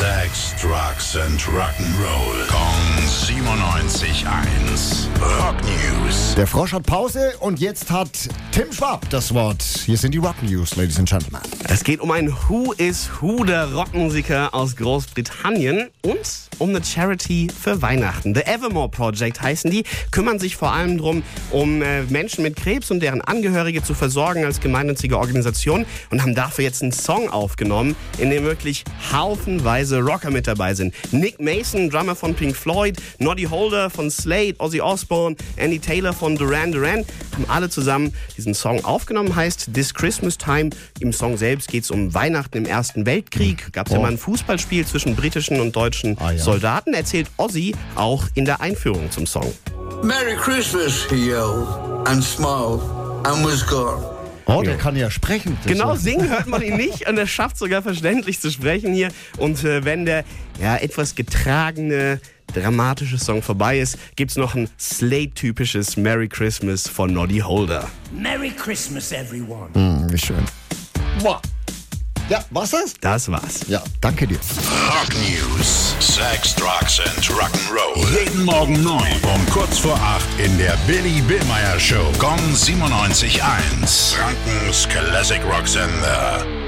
Sex, Drugs and Rock'n'Roll. Kong 97.1. Rock News. Der Frosch hat Pause und jetzt hat Tim Schwab das Wort. Hier sind die Rock News, Ladies and Gentlemen. Es geht um ein Who is Who der Rockmusiker aus Großbritannien und um eine Charity für Weihnachten. The Evermore Project heißen die, kümmern sich vor allem darum, um äh, Menschen mit Krebs und deren Angehörige zu versorgen als gemeinnützige Organisation und haben dafür jetzt einen Song aufgenommen, in dem wirklich haufenweise Rocker mit dabei sind. Nick Mason, Drummer von Pink Floyd, Noddy Holder von Slade, Ozzy Osbourne, Andy Taylor von Duran Duran, haben alle zusammen diesen Song aufgenommen, heißt This Christmas Time. Im Song selbst geht es um Weihnachten im Ersten Weltkrieg. Gab es ja Oh. mal ein Fußballspiel zwischen britischen und deutschen Ah, ja. Soldaten, erzählt Ozzy auch in der Einführung zum Song. Merry Christmas, he yelled, and smiled, and was gone. Oh, der kann ja sprechen. Genau, singen hört man ihn nicht und er schafft sogar verständlich zu sprechen hier. Und äh, wenn der ja, etwas getragene, dramatische Song vorbei ist, gibt's noch ein Slate-typisches Merry Christmas von Noddy Holder. Merry Christmas, everyone. Hm, wie schön. Boah. Ja, was das? Das war's. Ja, danke dir. Rock News. Sex, Drugs and Rock'n'Roll. Jeden Morgen 9 um kurz vor 8 in der Billy Billmeyer Show. Gong 97.1. Frankens Classic Rock Sender.